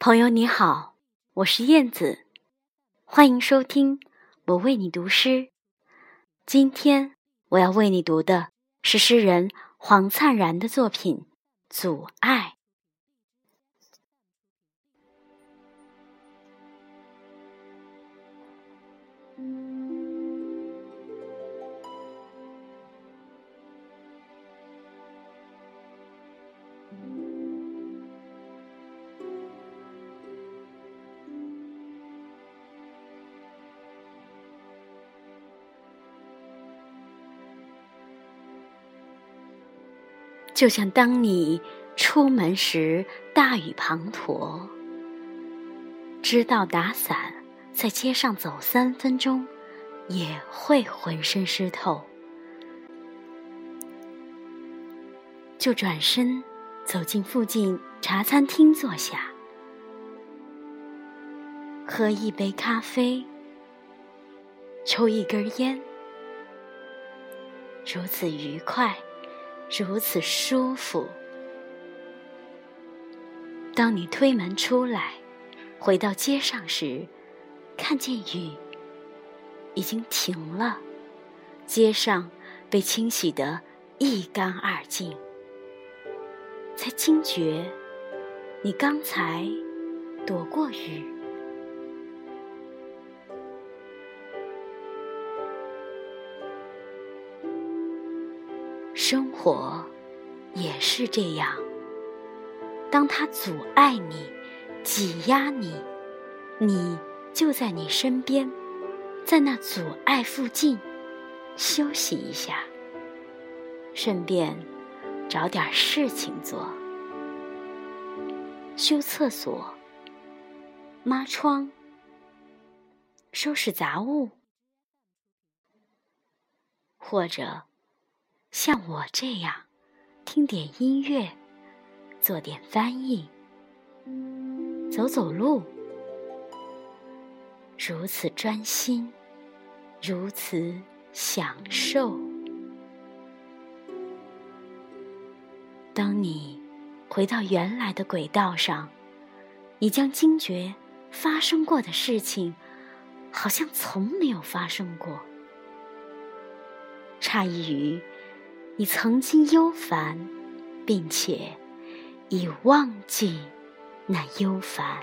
朋友你好，我是燕子，欢迎收听我为你读诗。今天我要为你读的是诗人黄灿然的作品《阻碍》。就像当你出门时大雨滂沱，知道打伞在街上走三分钟也会浑身湿透，就转身走进附近茶餐厅坐下，喝一杯咖啡，抽一根烟，如此愉快。如此舒服。当你推门出来，回到街上时，看见雨已经停了，街上被清洗得一干二净，才惊觉你刚才躲过雨。生活也是这样，当它阻碍你、挤压你，你就在你身边，在那阻碍附近休息一下，顺便找点事情做：修厕所、抹窗、收拾杂物，或者。像我这样，听点音乐，做点翻译，走走路，如此专心，如此享受。当你回到原来的轨道上，你将惊觉发生过的事情，好像从没有发生过，诧异于。你曾经忧烦，并且已忘记那忧烦。